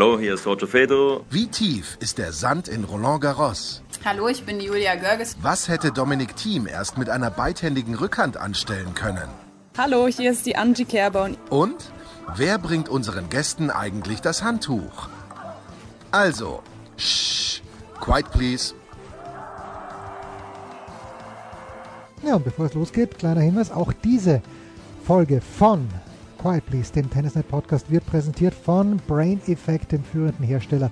Hallo, hier ist Roger Fedor. Wie tief ist der Sand in Roland Garros? Hallo, ich bin Julia Görges. Was hätte Dominik Thiem erst mit einer beidhändigen Rückhand anstellen können? Hallo, hier ist die Angie Kerber. Und wer bringt unseren Gästen eigentlich das Handtuch? Also, shh, quiet please. Ja, und bevor es losgeht, kleiner Hinweis, auch diese Folge von Quiet Please, dem Tennisnet Podcast, wird präsentiert von Brain Effect, dem führenden Hersteller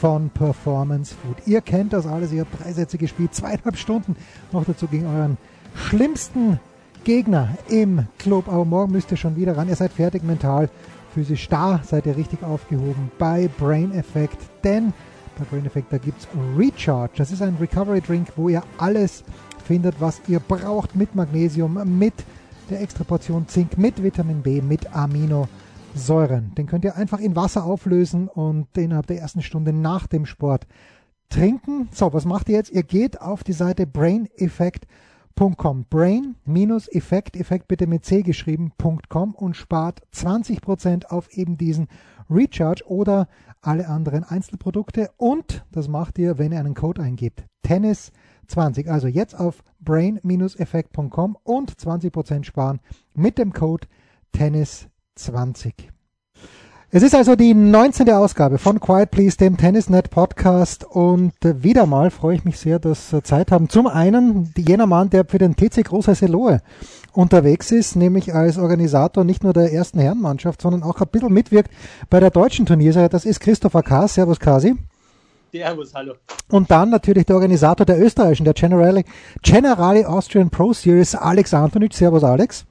von Performance Food. Ihr kennt das alles, ihr habt drei Sätze gespielt, zweieinhalb Stunden noch dazu gegen euren schlimmsten Gegner im Club. Aber morgen müsst ihr schon wieder ran. Ihr seid fertig mental, physisch da, seid ihr richtig aufgehoben bei Brain Effect, denn bei Brain Effect, da gibt es Recharge. Das ist ein Recovery Drink, wo ihr alles findet, was ihr braucht mit Magnesium, mit der extra Portion Zink, mit Vitamin B, mit Aminosäuren. Den könnt ihr einfach in Wasser auflösen und innerhalb der ersten Stunde nach dem Sport trinken. So, was macht ihr jetzt? Ihr geht auf die Seite braineffect.com. Brain-Effekt, Effekt bitte mit C geschrieben.com und spart 20% auf eben diesen Recharge oder alle anderen Einzelprodukte. Und das macht ihr, wenn ihr einen Code eingibt. Tennis 20. Also jetzt auf brain-effekt.com und 20% sparen mit dem Code Tennis20. Es ist also die 19. Ausgabe von Quiet Please, dem Tennisnet Podcast und wieder mal freue ich mich sehr, dass wir Zeit haben. Zum einen jener Mann, der für den TC Großer Seloe unterwegs ist, nämlich als Organisator nicht nur der ersten Herrenmannschaft, sondern auch ein bisschen mitwirkt bei der deutschen Turnierserie. Das ist Christopher K. Servus Kasi. Servus, hallo. Und dann natürlich der Organisator der österreichischen, der Generali, Generali Austrian Pro Series, Alex Antonic. Servus, Alex.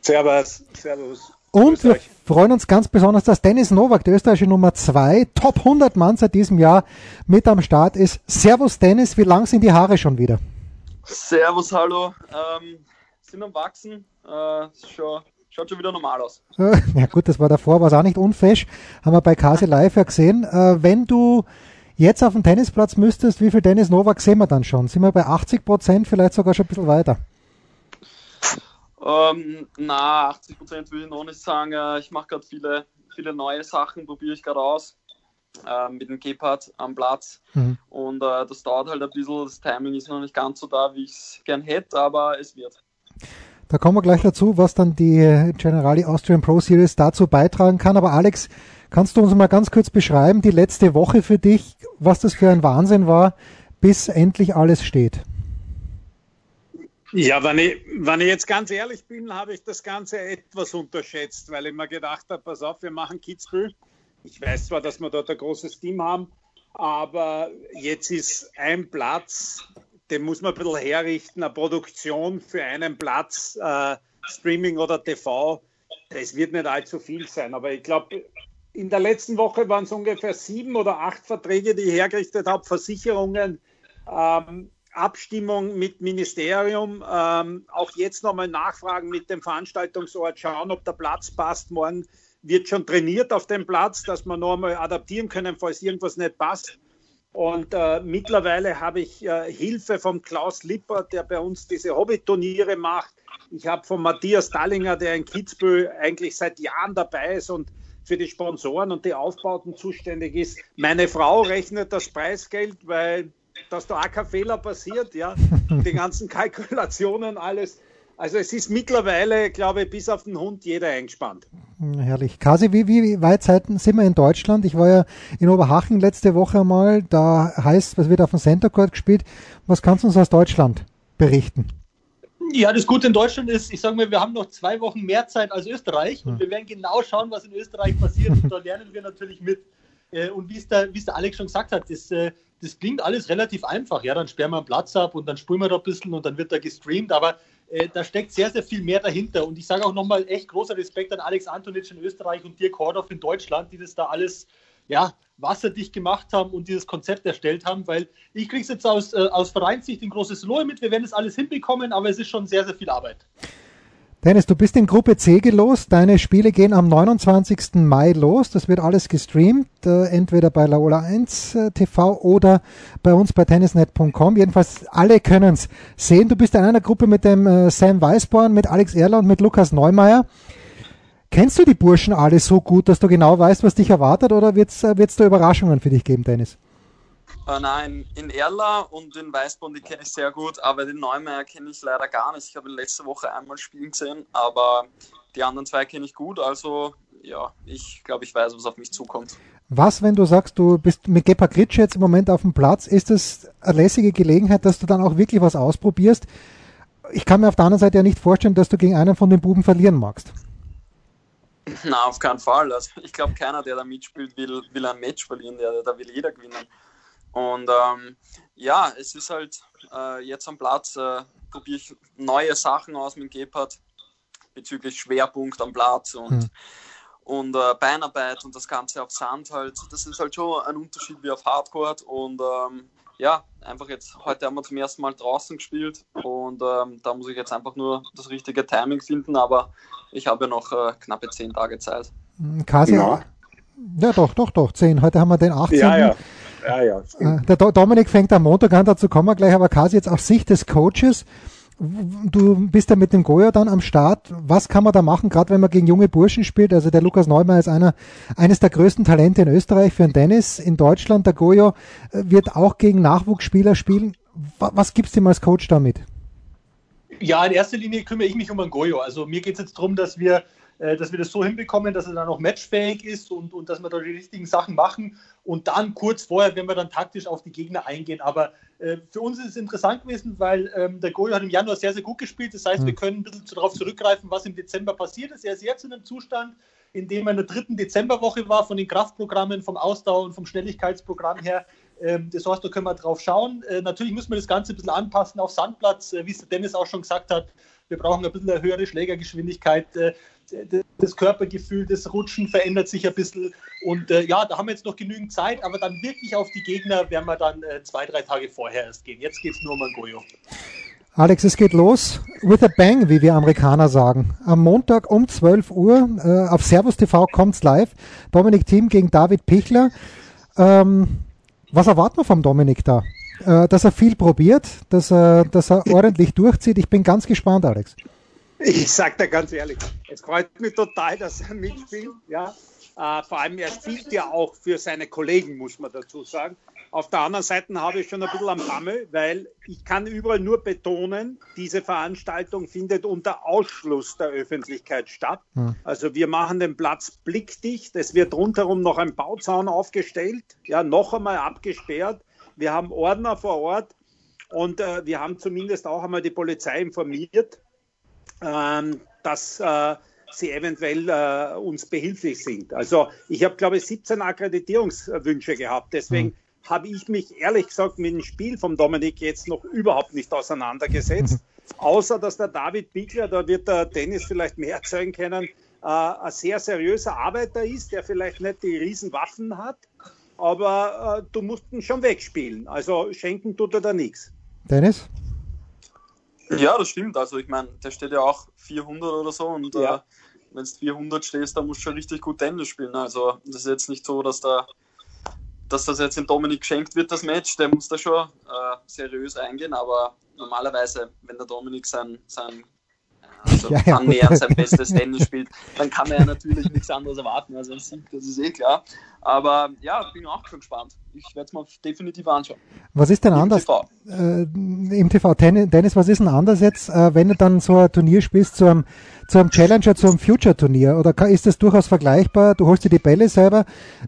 Servus, servus. Und wir freuen uns ganz besonders, dass Dennis Nowak, der österreichische Nummer 2, Top 100 Mann seit diesem Jahr mit am Start ist. Servus, Dennis. Wie lang sind die Haare schon wieder? Servus, hallo. Ähm, sind am Wachsen. Äh, schon, schaut schon wieder normal aus. Ja gut, das war davor, war es auch nicht unfesch. Haben wir bei Kase Live ja gesehen. Äh, wenn du jetzt auf dem Tennisplatz müsstest, wie viel Dennis Novak sehen wir dann schon? Sind wir bei 80 Prozent, vielleicht sogar schon ein bisschen weiter? Ähm, na, 80 Prozent würde ich noch nicht sagen. Äh, Ich mache gerade viele, viele neue Sachen, probiere ich gerade aus. Äh, mit dem Gepard am Platz. Mhm. Und äh, das dauert halt ein bisschen. Das Timing ist noch nicht ganz so da, wie ich es gern hätte, aber es wird. Da kommen wir gleich dazu, was dann die Generali Austrian Pro Series dazu beitragen kann. Aber Alex, kannst du uns mal ganz kurz beschreiben, die letzte Woche für dich, was das für ein Wahnsinn war, bis endlich alles steht? Ja, wenn ich, wenn ich jetzt ganz ehrlich bin, habe ich das Ganze etwas unterschätzt, weil ich mir gedacht habe, pass auf, wir machen Kitzbühel. Ich weiß zwar, dass wir dort ein großes Team haben, aber jetzt ist ein Platz, den muss man ein bisschen herrichten, eine Produktion für einen Platz, äh, Streaming oder TV, das wird nicht allzu viel sein. Aber ich glaube, in der letzten Woche waren es ungefähr sieben oder acht Verträge, die ich hergerichtet habe, Versicherungen, ähm, Abstimmung mit Ministerium, ähm, auch jetzt nochmal nachfragen mit dem Veranstaltungsort, schauen, ob der Platz passt. Morgen wird schon trainiert auf dem Platz, dass wir noch einmal adaptieren können, falls irgendwas nicht passt. Und äh, mittlerweile habe ich äh, Hilfe von Klaus Lipper, der bei uns diese Hobbyturniere macht. Ich habe von Matthias Dallinger, der in Kitzbühel eigentlich seit Jahren dabei ist und für die Sponsoren und die Aufbauten zuständig ist. Meine Frau rechnet das Preisgeld, weil dass da auch kein Fehler passiert, ja. Die ganzen Kalkulationen, alles. Also es ist mittlerweile, glaube ich, bis auf den Hund jeder eingespannt. Herrlich. Kasi, wie, wie weit sind wir in Deutschland? Ich war ja in Oberhaching letzte Woche einmal. Da heißt, was wird auf dem Center Court gespielt. Was kannst du uns aus Deutschland berichten? Ja, das Gute in Deutschland ist, ich sage mal, wir haben noch zwei Wochen mehr Zeit als Österreich und wir werden genau schauen, was in Österreich passiert und da lernen wir natürlich mit. Äh, Und wie es der, wie es der Alex schon gesagt hat, das, äh, das klingt alles relativ einfach. Ja, dann sperren wir einen Platz ab und dann spulen wir da ein bisschen und dann wird da gestreamt, aber äh, da steckt sehr, sehr viel mehr dahinter. Und ich sage auch nochmal echt großer Respekt an Alex Antonic in Österreich und Dirk Hordorf in Deutschland, die das da alles ja, wasserdicht gemacht haben und dieses Konzept erstellt haben, weil ich kriege es jetzt aus, äh, aus Vereinssicht ein großes Lohe mit. Wir werden es alles hinbekommen, aber es ist schon sehr, sehr viel Arbeit. Dennis, du bist in Gruppe C gelost. Deine Spiele gehen am 29. Mai los. Das wird alles gestreamt, äh, entweder bei Laola 1 äh, TV oder bei uns bei tennisnet.com. Jedenfalls alle können es sehen. Du bist in einer Gruppe mit dem äh, Sam Weisborn, mit Alex Erler und mit Lukas Neumeier. Kennst du die Burschen alle so gut, dass du genau weißt, was dich erwartet, oder wird es äh, da Überraschungen für dich geben, Dennis? Äh, nein, in Erla und in Weißborn, die kenne ich sehr gut, aber den Neumeier kenne ich leider gar nicht. Ich habe ihn letzte Woche einmal spielen gesehen, aber die anderen zwei kenne ich gut, also ja, ich glaube, ich weiß, was auf mich zukommt. Was, wenn du sagst, du bist mit Gepa Gritsch jetzt im Moment auf dem Platz, ist das eine lässige Gelegenheit, dass du dann auch wirklich was ausprobierst? Ich kann mir auf der anderen Seite ja nicht vorstellen, dass du gegen einen von den Buben verlieren magst. Na, auf keinen Fall. Also ich glaube, keiner, der da mitspielt, will, will ein Match verlieren. Der, da will jeder gewinnen. Und ähm, ja, es ist halt äh, jetzt am Platz, äh, probiere ich neue Sachen aus mit Gebhardt bezüglich Schwerpunkt am Platz und, hm. und äh, Beinarbeit und das Ganze auf Sand halt. Das ist halt schon ein Unterschied wie auf Hardcore. Und ähm, ja, einfach jetzt, heute haben wir zum ersten Mal draußen gespielt und ähm, da muss ich jetzt einfach nur das richtige Timing finden, aber ich habe ja noch äh, knappe zehn Tage Zeit. Hm, Kasi, ja. ja doch, doch, doch, zehn. Heute haben wir den 18. Ja, ja. Ja, ja, äh, der Dominik fängt am Montag an, dazu kommen wir gleich, aber Kasi jetzt aus Sicht des Coaches, du bist ja mit dem Goya dann am Start. Was kann man da machen, gerade wenn man gegen junge Burschen spielt? Also der Lukas Neumann ist einer, eines der größten Talente in Österreich für den Tennis. In Deutschland, der Goyo äh, wird auch gegen Nachwuchsspieler spielen. Was gibt's dem als Coach damit? Ja, in erster Linie kümmere ich mich um einen Goyo. Also mir geht es jetzt darum, dass wir dass wir das so hinbekommen, dass er dann auch matchfähig ist und, und dass wir da die richtigen Sachen machen. Und dann kurz vorher, wenn wir dann taktisch auf die Gegner eingehen. Aber äh, für uns ist es interessant gewesen, weil ähm, der Goyo hat im Januar sehr, sehr gut gespielt. Das heißt, wir können ein bisschen darauf zurückgreifen, was im Dezember passiert ist. Er ist jetzt in einem Zustand, in dem er in der dritten Dezemberwoche war, von den Kraftprogrammen, vom Ausdauer und vom Schnelligkeitsprogramm her. Ähm, das heißt, da können wir drauf schauen. Äh, natürlich müssen wir das Ganze ein bisschen anpassen auf Sandplatz, äh, wie es der Dennis auch schon gesagt hat. Wir brauchen ein bisschen eine höhere Schlägergeschwindigkeit. Äh, das Körpergefühl, das Rutschen verändert sich ein bisschen. Und äh, ja, da haben wir jetzt noch genügend Zeit, aber dann wirklich auf die Gegner werden wir dann äh, zwei, drei Tage vorher erst gehen. Jetzt geht es nur um Angoyo. Alex, es geht los. With a bang, wie wir Amerikaner sagen. Am Montag um 12 Uhr äh, auf Servus TV kommt's live. Dominik Thiem gegen David Pichler. Ähm, was erwarten wir vom Dominik da? Äh, dass er viel probiert, dass er, dass er ordentlich durchzieht. Ich bin ganz gespannt, Alex. Ich sage dir ganz ehrlich, es freut mich total, dass er mitspielt. Ja. Äh, vor allem, er spielt ja auch für seine Kollegen, muss man dazu sagen. Auf der anderen Seite habe ich schon ein bisschen am Bammel, weil ich kann überall nur betonen, diese Veranstaltung findet unter Ausschluss der Öffentlichkeit statt. Also wir machen den Platz blickdicht. Es wird rundherum noch ein Bauzaun aufgestellt, ja, noch einmal abgesperrt. Wir haben Ordner vor Ort und äh, wir haben zumindest auch einmal die Polizei informiert, ähm, dass äh, sie eventuell äh, uns behilflich sind. Also ich habe, glaube ich, 17 Akkreditierungswünsche gehabt. Deswegen mhm. habe ich mich ehrlich gesagt mit dem Spiel vom Dominik jetzt noch überhaupt nicht auseinandergesetzt. Außer dass der David Biegler, da wird der Dennis vielleicht mehr erzeugen können, äh, ein sehr seriöser Arbeiter ist, der vielleicht nicht die Riesenwaffen hat, aber äh, du musst ihn schon wegspielen. Also schenken tut er da nichts. Dennis? Ja, das stimmt. Also ich meine, der steht ja auch 400 oder so und ja. äh, wenn du 400 stehst, dann musst du schon richtig gut Tennis spielen. Also das ist jetzt nicht so, dass da dass das jetzt dem Dominik geschenkt wird, das Match, der muss da schon äh, seriös eingehen, aber normalerweise, wenn der Dominik sein, sein also ja, ja. annähernd sein bestes Tennis spielt, dann kann man ja natürlich nichts anderes erwarten als ein Sieg, das ist eh klar. Aber ja, bin auch schon gespannt. Ich werde es mal definitiv anschauen. Was ist denn Im anders? TV. Äh, Im TV, Dennis, was ist denn anders jetzt, äh, wenn du dann so ein Turnier spielst, zu einem, zu einem Challenger, zu einem Future-Turnier? Oder ist das durchaus vergleichbar? Du holst dir die Bälle selber,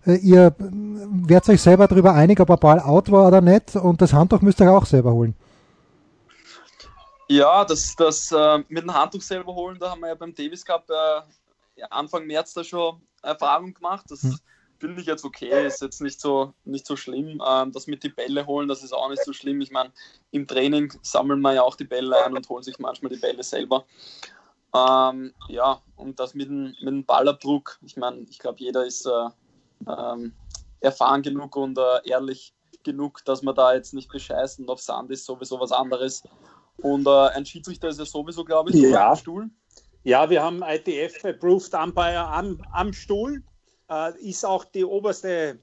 äh, ihr werdet euch selber darüber einig, ob ein Ball out war oder nicht und das Handtuch müsst ihr auch selber holen. Ja, das, das äh, mit dem Handtuch selber holen, da haben wir ja beim Davis Cup äh, Anfang März da schon Erfahrung gemacht. Das hm. finde ich jetzt okay, ist jetzt nicht so, nicht so schlimm. Ähm, das mit die Bälle holen, das ist auch nicht so schlimm. Ich meine, im Training sammeln wir ja auch die Bälle ein und holen sich manchmal die Bälle selber. Ähm, ja, und das mit dem, mit dem Ballabdruck, ich meine, ich glaube, jeder ist äh, ähm, erfahren genug und äh, ehrlich genug, dass wir da jetzt nicht bescheißen. Auf Sand ist sowieso was anderes. Und äh, ein Schiedsrichter ist ja sowieso, glaube ich, ja. am Stuhl. Ja, wir haben ITF Approved Umpire am, am Stuhl. Äh, ist auch die oberste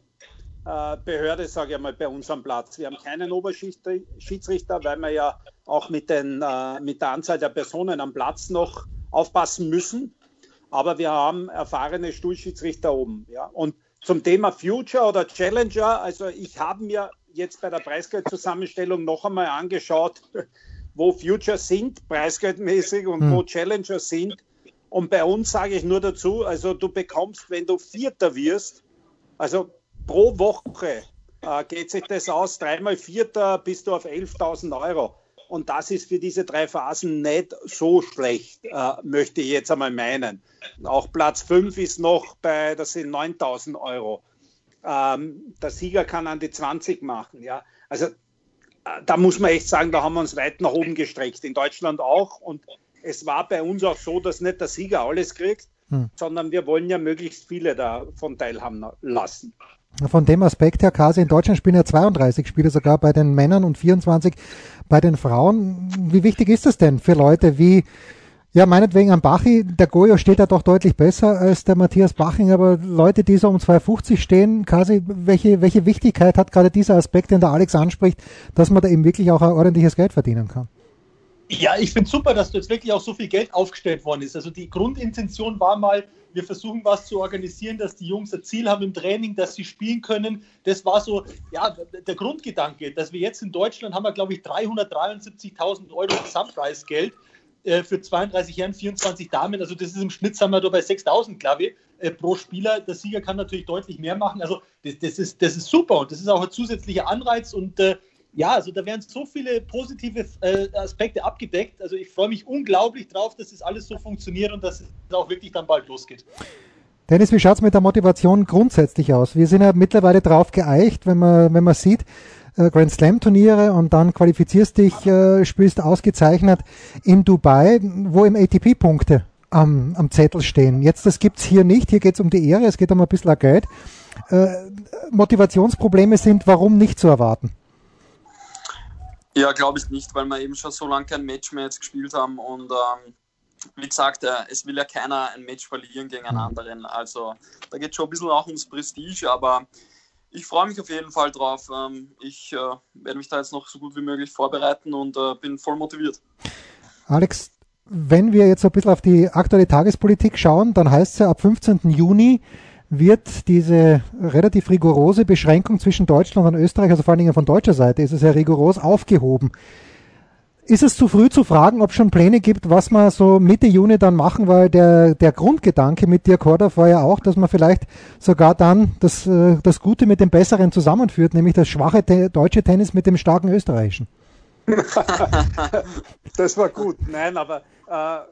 äh, Behörde, sage ich mal, bei uns am Platz. Wir haben keinen Oberschiedsrichter, weil wir ja auch mit, den, äh, mit der Anzahl der Personen am Platz noch aufpassen müssen. Aber wir haben erfahrene Stuhlschiedsrichter oben. Ja. Und zum Thema Future oder Challenger, also ich habe mir jetzt bei der Preisgeldzusammenstellung noch einmal angeschaut, wo Future sind, preisgeldmäßig und mhm. wo Challenger sind. Und bei uns sage ich nur dazu, also du bekommst, wenn du Vierter wirst, also pro Woche äh, geht sich das aus, dreimal Vierter bist du auf 11.000 Euro. Und das ist für diese drei Phasen nicht so schlecht, äh, möchte ich jetzt einmal meinen. Auch Platz 5 ist noch bei, das sind 9000 Euro. Ähm, der Sieger kann an die 20 machen. Ja. Also da muss man echt sagen, da haben wir uns weit nach oben gestreckt. In Deutschland auch. Und es war bei uns auch so, dass nicht der Sieger alles kriegt, hm. sondern wir wollen ja möglichst viele davon teilhaben lassen. Von dem Aspekt her, Kasi, in Deutschland spielen ja 32 Spiele sogar bei den Männern und 24 bei den Frauen. Wie wichtig ist das denn für Leute wie, ja, meinetwegen am Bachi, der Goyo steht da doch deutlich besser als der Matthias Baching, aber Leute, die so um 250 stehen, Kasi, welche, welche Wichtigkeit hat gerade dieser Aspekt, den der Alex anspricht, dass man da eben wirklich auch ein ordentliches Geld verdienen kann? Ja, ich finde super, dass jetzt wirklich auch so viel Geld aufgestellt worden ist. Also die Grundintention war mal, wir versuchen was zu organisieren, dass die Jungs ein Ziel haben im Training, dass sie spielen können. Das war so, ja, der Grundgedanke, dass wir jetzt in Deutschland haben wir, glaube ich, 373.000 Euro Gesamtpreisgeld äh, für 32 Herren, 24 Damen. Also das ist im Schnitt, sind wir bei 6.000, glaube ich, äh, pro Spieler. Der Sieger kann natürlich deutlich mehr machen. Also das, das, ist, das ist super und das ist auch ein zusätzlicher Anreiz und äh, ja, also da werden so viele positive äh, Aspekte abgedeckt. Also ich freue mich unglaublich drauf, dass das alles so funktioniert und dass es auch wirklich dann bald losgeht. Dennis, wie schaut es mit der Motivation grundsätzlich aus? Wir sind ja mittlerweile drauf geeicht, wenn man, wenn man sieht, Grand Slam Turniere und dann qualifizierst dich, äh, spielst ausgezeichnet in Dubai, wo im ATP Punkte am, am Zettel stehen. Jetzt, das gibt's hier nicht. Hier geht's um die Ehre, es geht um ein bisschen Geld. Äh, Motivationsprobleme sind, warum nicht zu erwarten? Ja, glaube ich nicht, weil wir eben schon so lange kein Match mehr jetzt gespielt haben und ähm, wie gesagt, äh, es will ja keiner ein Match verlieren gegen einen mhm. anderen. Also da geht schon ein bisschen auch ums Prestige, aber ich freue mich auf jeden Fall drauf. Ähm, ich äh, werde mich da jetzt noch so gut wie möglich vorbereiten und äh, bin voll motiviert. Alex, wenn wir jetzt ein bisschen auf die aktuelle Tagespolitik schauen, dann heißt es ja ab 15. Juni wird diese relativ rigorose Beschränkung zwischen Deutschland und Österreich, also vor allen Dingen von deutscher Seite, ist es ja rigoros aufgehoben. Ist es zu früh zu fragen, ob es schon Pläne gibt, was man so Mitte Juni dann machen, weil der, der Grundgedanke mit Dirk Hordaff war ja auch, dass man vielleicht sogar dann das, äh, das Gute mit dem Besseren zusammenführt, nämlich das schwache deutsche Tennis mit dem starken österreichischen. das war gut. Nein, aber äh,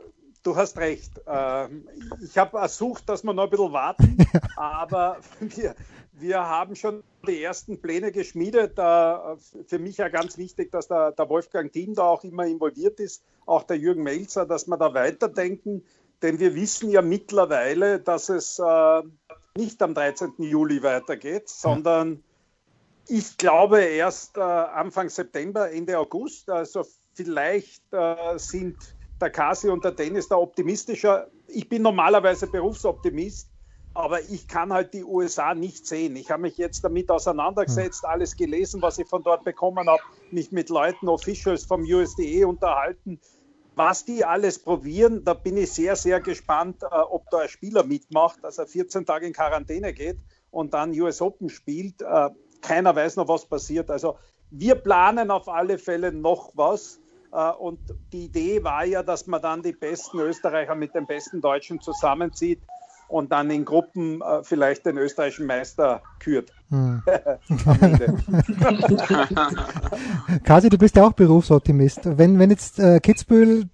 du hast recht. Ähm, ich habe ersucht, dass wir noch ein bisschen warten, aber wir, wir haben schon die ersten Pläne geschmiedet. Für mich ja ganz wichtig, dass der, der Wolfgang Thiem da auch immer involviert ist, auch der Jürgen Melzer, dass wir da weiterdenken. Denn wir wissen ja mittlerweile, dass es äh, nicht am 13. Juli weitergeht, sondern ich glaube erst äh, Anfang September, Ende August. Also vielleicht äh, sind der Kasi und der Dennis da optimistischer. Ich bin normalerweise Berufsoptimist, aber ich kann halt die USA nicht sehen. Ich habe mich jetzt damit auseinandergesetzt, hm. alles gelesen, was ich von dort bekommen habe, mich mit Leuten, Officials vom USDE unterhalten. Was die alles probieren, da bin ich sehr, sehr gespannt, äh, ob da ein Spieler mitmacht, dass er 14 Tage in Quarantäne geht und dann US Open spielt. Äh, keiner weiß noch, was passiert. Also wir planen auf alle Fälle noch was. Äh, und die Idee war ja, dass man dann die besten Österreicher mit den besten Deutschen zusammenzieht und dann in Gruppen äh, vielleicht den österreichischen Meister kürt. Hm. Kasi, du bist ja auch Berufsoptimist. Wenn, wenn jetzt äh, Kitzbühel,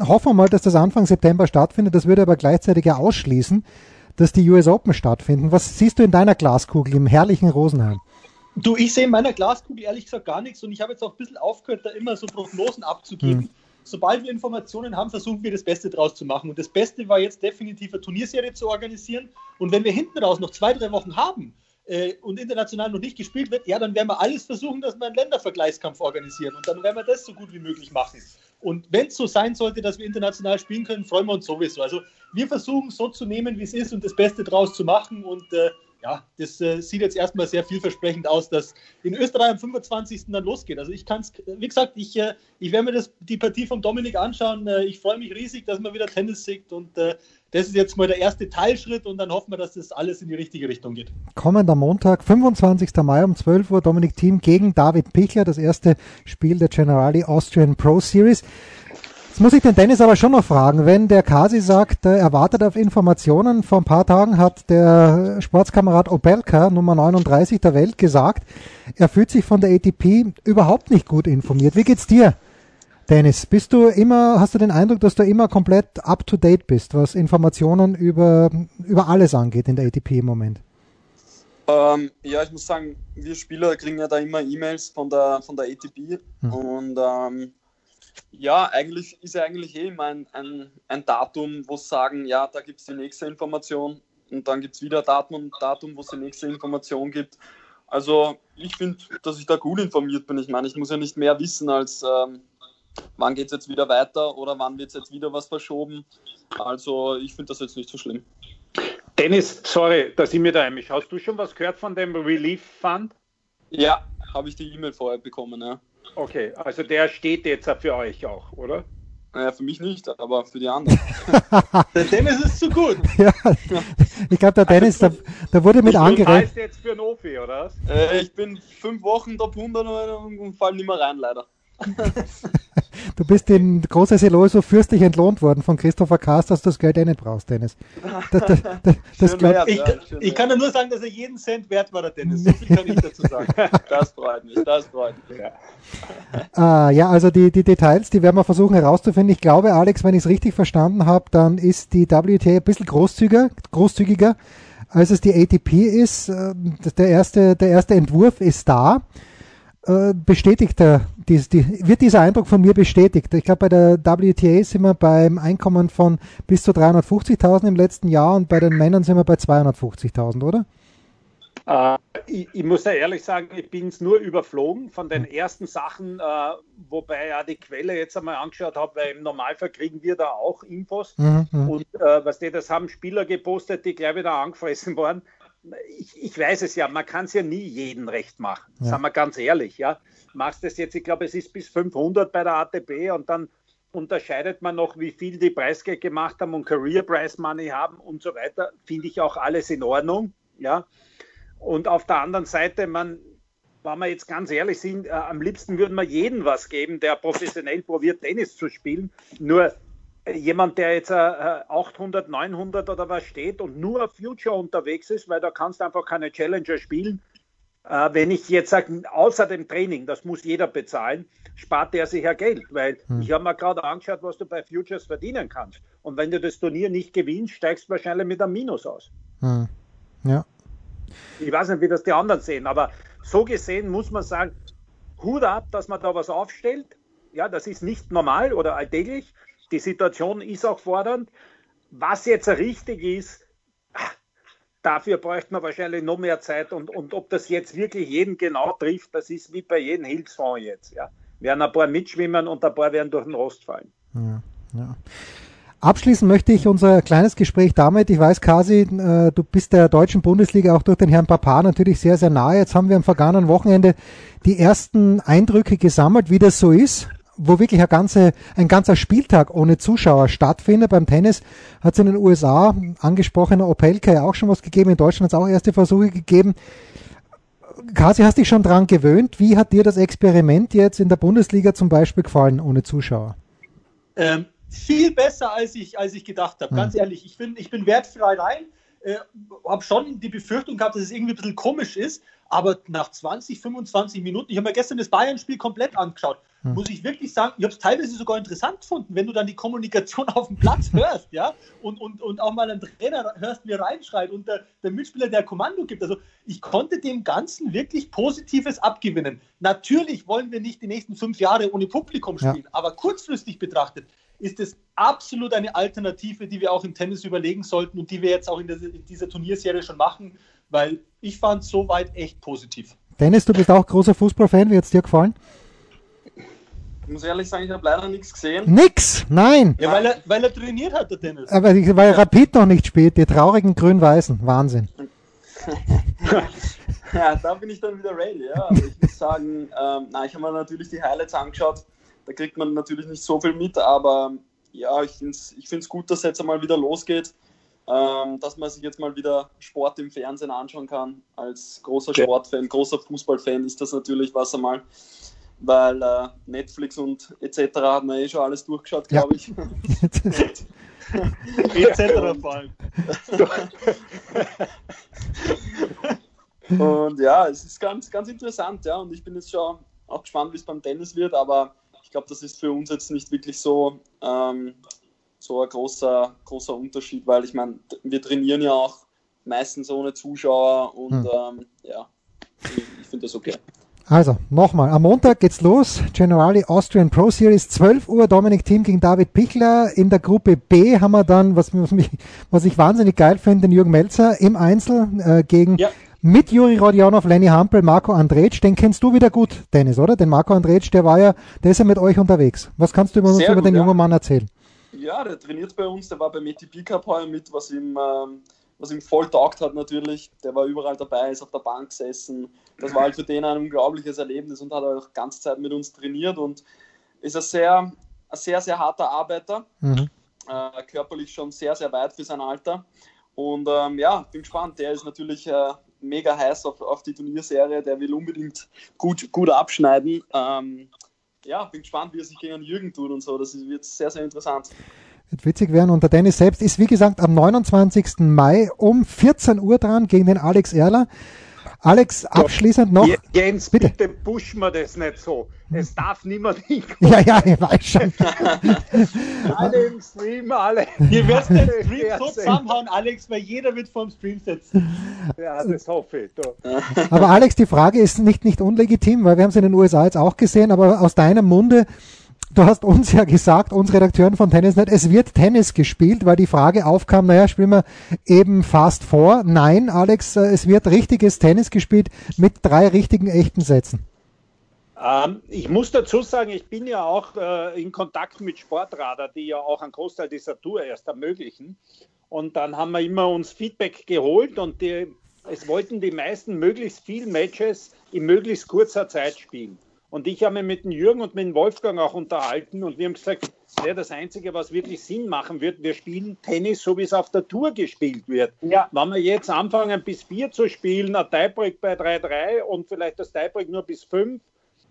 hoffen wir mal, dass das Anfang September stattfindet, das würde aber gleichzeitig ja ausschließen, dass die US Open stattfinden. Was siehst du in deiner Glaskugel im herrlichen Rosenheim? Du, ich sehe in meiner Glaskugel ehrlich gesagt gar nichts und ich habe jetzt auch ein bisschen aufgehört, da immer so Prognosen abzugeben. Hm. Sobald wir Informationen haben, versuchen wir das Beste draus zu machen. Und das Beste war jetzt definitiv eine Turnierserie zu organisieren. Und wenn wir hinten raus noch zwei, drei Wochen haben, äh, und international noch nicht gespielt wird, ja, dann werden wir alles versuchen, dass wir einen Ländervergleichskampf organisieren und dann werden wir das so gut wie möglich machen. Und wenn es so sein sollte, dass wir international spielen können, freuen wir uns sowieso. Also wir versuchen so zu nehmen, wie es ist und das Beste draus zu machen und äh, ja, das äh, sieht jetzt erstmal sehr vielversprechend aus, dass in Österreich am 25. dann losgeht. Also ich kann es, wie gesagt, ich, äh, ich werde mir das, die Partie von Dominik anschauen. Äh, ich freue mich riesig, dass man wieder Tennis sieht und äh, das ist jetzt mal der erste Teilschritt und dann hoffen wir, dass das alles in die richtige Richtung geht. Kommender Montag, 25. Mai um 12 Uhr, Dominik Thiem gegen David Pichler, das erste Spiel der Generali Austrian Pro Series. Jetzt muss ich den Dennis aber schon noch fragen, wenn der Kasi sagt, er wartet auf Informationen. Vor ein paar Tagen hat der Sportskamerad Opelka, Nummer 39 der Welt, gesagt, er fühlt sich von der ATP überhaupt nicht gut informiert. Wie geht's dir, Dennis? Bist du immer, hast du den Eindruck, dass du immer komplett up to date bist, was Informationen über, über alles angeht in der ATP im Moment? Ähm, ja, ich muss sagen, wir Spieler kriegen ja da immer E-Mails von der, von der ATP hm. und ähm, ja, eigentlich ist ja eigentlich eh immer ein, ein, ein Datum, wo sagen, ja, da gibt es die nächste Information und dann gibt es wieder Datum, Datum, wo es die nächste Information gibt. Also ich finde, dass ich da gut informiert bin. Ich meine, ich muss ja nicht mehr wissen als ähm, wann geht es jetzt wieder weiter oder wann wird jetzt wieder was verschoben. Also ich finde das jetzt nicht so schlimm. Dennis, sorry, dass ich mir da einmische. Hast du schon was gehört von dem Relief Fund? Ja, habe ich die E-Mail vorher bekommen, ja. Okay, also der steht jetzt für euch auch, oder? Naja, für mich nicht, aber für die anderen. der Dennis ist zu gut. Ja, ich glaube, der Dennis, da, da wurde mit angerechnet. Du jetzt für Nofi, oder? Äh, ich bin fünf Wochen Top 100 und fall nicht mehr rein, leider. Du bist in großer Selo so fürstlich entlohnt worden von Christopher Kast, dass du das Geld eh nicht brauchst, Dennis. Das, das, das, das glaub, ich, ich kann nur sagen, dass er jeden Cent wert war, der Dennis. So viel kann ich dazu sagen. Das freut mich, das freut mich. Ja, ah, ja also die, die Details, die werden wir versuchen herauszufinden. Ich glaube, Alex, wenn ich es richtig verstanden habe, dann ist die WTA ein bisschen großzügiger, großzügiger als es die ATP ist. Äh, der erste, der erste Entwurf ist da. Äh, bestätigt er, die, die, wird dieser Eindruck von mir bestätigt. Ich glaube, bei der WTA sind wir beim Einkommen von bis zu 350.000 im letzten Jahr und bei den Männern sind wir bei 250.000, oder? Äh, ich, ich, muss ja ehrlich sagen, ich bin es nur überflogen von den ersten Sachen, äh, wobei ja die Quelle jetzt einmal angeschaut habe, weil im Normalfall kriegen wir da auch Infos. Mhm, mhm. und äh, was die das haben Spieler gepostet, die gleich wieder angefressen waren ich, ich, weiß es ja, man kann es ja nie jedem recht machen, ja. sagen wir ganz ehrlich. Ja. Machst es jetzt, ich glaube, es ist bis 500 bei der ATP und dann unterscheidet man noch, wie viel die Preisgeld gemacht haben und Career Price Money haben und so weiter. Finde ich auch alles in Ordnung. Ja. Und auf der anderen Seite, man, wenn wir jetzt ganz ehrlich sind, äh, am liebsten würden wir jedem was geben, der professionell probiert, Tennis zu spielen. Nur jemand, der jetzt äh, 800, 900 oder was steht und nur auf Future unterwegs ist, weil da kannst du einfach keine Challenger spielen. Äh, wenn ich jetzt sage, außer dem Training, das muss jeder bezahlen, spart der sich ja Geld, weil hm. ich habe mir gerade angeschaut, was du bei Futures verdienen kannst. Und wenn du das Turnier nicht gewinnst, steigst du wahrscheinlich mit einem Minus aus. Hm. Ja. Ich weiß nicht, wie das die anderen sehen, aber so gesehen muss man sagen, Hut ab, dass man da was aufstellt. Ja, das ist nicht normal oder alltäglich. Die Situation ist auch fordernd. Was jetzt richtig ist, dafür bräuchte man wahrscheinlich noch mehr Zeit. Und, und ob das jetzt wirklich jeden genau trifft, das ist wie bei jedem Hilfsfonds jetzt. Ja. Werden ein paar mitschwimmen und ein paar werden durch den Rost fallen. Ja, ja. Abschließen möchte ich unser kleines Gespräch damit. Ich weiß, Kasi, äh, du bist der deutschen Bundesliga auch durch den Herrn Papa natürlich sehr, sehr nahe. Jetzt haben wir am vergangenen Wochenende die ersten Eindrücke gesammelt, wie das so ist wo wirklich ein, ganze, ein ganzer Spieltag ohne Zuschauer stattfindet. Beim Tennis hat es in den USA, angesprochener Opelka, ja auch schon was gegeben. In Deutschland hat es auch erste Versuche gegeben. Kasi, hast dich schon dran gewöhnt. Wie hat dir das Experiment jetzt in der Bundesliga zum Beispiel gefallen, ohne Zuschauer? Ähm, viel besser, als ich, als ich gedacht habe. Ganz hm. ehrlich, ich bin, ich bin wertfrei rein. Äh, habe schon die Befürchtung gehabt, dass es irgendwie ein bisschen komisch ist, aber nach 20, 25 Minuten, ich habe mir gestern das Bayern-Spiel komplett angeschaut, hm. muss ich wirklich sagen, ich habe es teilweise sogar interessant gefunden, wenn du dann die Kommunikation auf dem Platz hörst, ja, und, und, und auch mal einen Trainer hörst, wie er reinschreit und der, der Mitspieler, der Kommando gibt. Also ich konnte dem Ganzen wirklich Positives abgewinnen. Natürlich wollen wir nicht die nächsten fünf Jahre ohne Publikum spielen, ja. aber kurzfristig betrachtet ist es absolut eine Alternative, die wir auch im Tennis überlegen sollten und die wir jetzt auch in, der, in dieser Turnierserie schon machen weil ich fand es soweit echt positiv. Dennis, du bist auch großer Fußballfan, wie hat es dir gefallen? Ich muss ehrlich sagen, ich habe leider nichts gesehen. Nix, nein. Ja, weil er, weil er trainiert hat, der Dennis. Aber ich- weil Rapid noch nicht spielt, die traurigen Grün-Weißen, Wahnsinn. Ja, da bin ich dann wieder ready, ja. Aber ich muss sagen, ähm, na, ich habe mir natürlich die Highlights angeschaut. Da kriegt man natürlich nicht so viel mit, aber ja, ich finde es ich find's gut, dass jetzt einmal wieder losgeht. Ähm, dass man sich jetzt mal wieder Sport im Fernsehen anschauen kann. Als großer. Sportfan, großer Fußballfan ist das natürlich was einmal, weil äh, Netflix und etc. hat man eh schon alles durchgeschaut, Ja. glaube ich. Etc. vor allem. Und ja, es ist ganz, ganz interessant, ja. Und ich bin jetzt schon auch gespannt, wie es beim Tennis wird, aber ich glaube, das ist für uns jetzt nicht wirklich so, ähm, so ein großer, großer Unterschied, weil ich meine, wir trainieren ja auch meistens ohne Zuschauer und Hm. ähm, ja, ich, ich finde das okay. Also, nochmal, am Montag geht's los. Generali Austrian Pro Series, 12 Uhr, Dominik Thiem gegen David Pichler. In der Gruppe B haben wir dann, was, was, mich, was ich wahnsinnig geil finde, den Jürgen Melzer im Einzel äh, gegen Ja. mit Juri Rodionov, Lenny Hampel, Marco Andretsch. Den kennst du wieder gut, Dennis, oder? Den Marco Andretsch, der war ja, der ist ja mit euch unterwegs. Was kannst du über uns über gut, den ja. jungen Mann erzählen? Ja, der trainiert bei uns, der war beim ATP Cup heuer mit, was ihm, ähm, was ihm voll taugt hat natürlich. Der war überall dabei, ist auf der Bank gesessen. Das war halt für den ein unglaubliches Erlebnis und hat auch ganze Zeit mit uns trainiert und ist ein sehr, ein sehr, sehr harter Arbeiter. Mhm. Äh, körperlich schon sehr, sehr weit für sein Alter. Und ähm, ja, bin gespannt. Der ist natürlich äh, mega heiß auf, auf die Turnierserie. Der will unbedingt gut, gut abschneiden. Ähm, ja, bin gespannt, wie er sich gegen Jürgen tut und so. Das wird sehr, sehr interessant. Wird witzig werden. Und der Dennis selbst ist, wie gesagt, am 29. Mai um 14 Uhr dran gegen den Alex Erler. Alex, abschließend noch. Je- Jens, Bitte. bitte. push mir das nicht so. Es darf niemand hinkommen. Ja, ja, ich weiß schon. Alle im Stream, alle. Wir werden den Stream so zusammenhauen, Alex, weil jeder wird vorm Stream sitzen. Ja, das hoffe ich. Du. Aber Alex, die Frage ist nicht, nicht unlegitim, weil wir haben es in den USA jetzt auch gesehen, aber aus deinem Munde, du hast uns ja gesagt, uns Redakteuren von Tennisnet, es wird Tennis gespielt, weil die Frage aufkam, naja, spielen wir eben fast vor. Nein, Alex, äh, es wird richtiges Tennis gespielt mit drei richtigen echten Sätzen. Ähm, ich muss dazu sagen, ich bin ja auch äh, in Kontakt mit Sportradar, die ja auch einen Großteil dieser Tour erst ermöglichen. Und dann haben wir immer uns Feedback geholt und die, es wollten die meisten möglichst viele Matches in möglichst kurzer Zeit spielen. Und ich habe mich mit dem Jürgen und mit dem Wolfgang auch unterhalten und wir haben gesagt, ja, das Einzige, was wirklich Sinn machen wird, wir spielen Tennis, so wie es auf der Tour gespielt wird. Ja. Wenn wir jetzt anfangen, bis vier zu spielen, ein Tiebreak bei 3-3 und vielleicht das Tiebreak nur bis fünf,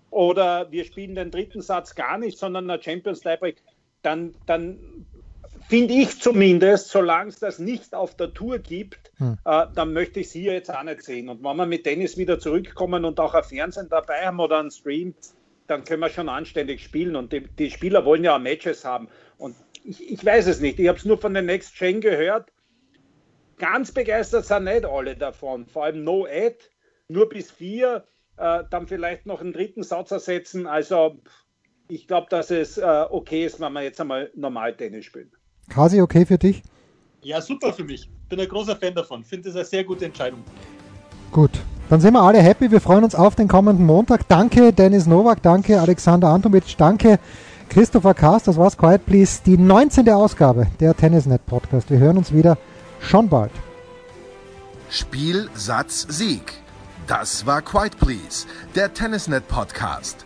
oder wir spielen den dritten Satz gar nicht, sondern ein Champions Tiebreak, dann, dann finde ich zumindest, solange es das nicht auf der Tour gibt, äh, dann möchte ich es hier jetzt auch nicht sehen. Und wenn wir mit Tennis wieder zurückkommen und auch ein Fernsehen dabei haben oder einen Stream, dann können wir schon anständig spielen. Und die, die Spieler wollen ja auch Matches haben. Und ich, ich weiß es nicht. Ich habe es nur von den Next Gen gehört. Ganz begeistert sind nicht alle davon. Vor allem No Ad, nur bis vier, äh, dann vielleicht noch einen dritten Satz ersetzen. Also ich glaube, dass es äh, okay ist, wenn wir jetzt einmal normal Tennis spielen. Kasi, okay für dich? Ja, super für mich. Bin ein großer Fan davon. Finde es eine sehr gute Entscheidung. Gut. Dann sind wir alle happy. Wir freuen uns auf den kommenden Montag. Danke Dennis Nowak, danke Alexander Antomic, danke Christopher Kast. Das war's Quiet Please. Die 19. Ausgabe der Tennisnet Podcast. Wir hören uns wieder schon bald. Spiel, Satz, Sieg. Das war Quiet Please, der Tennisnet Podcast.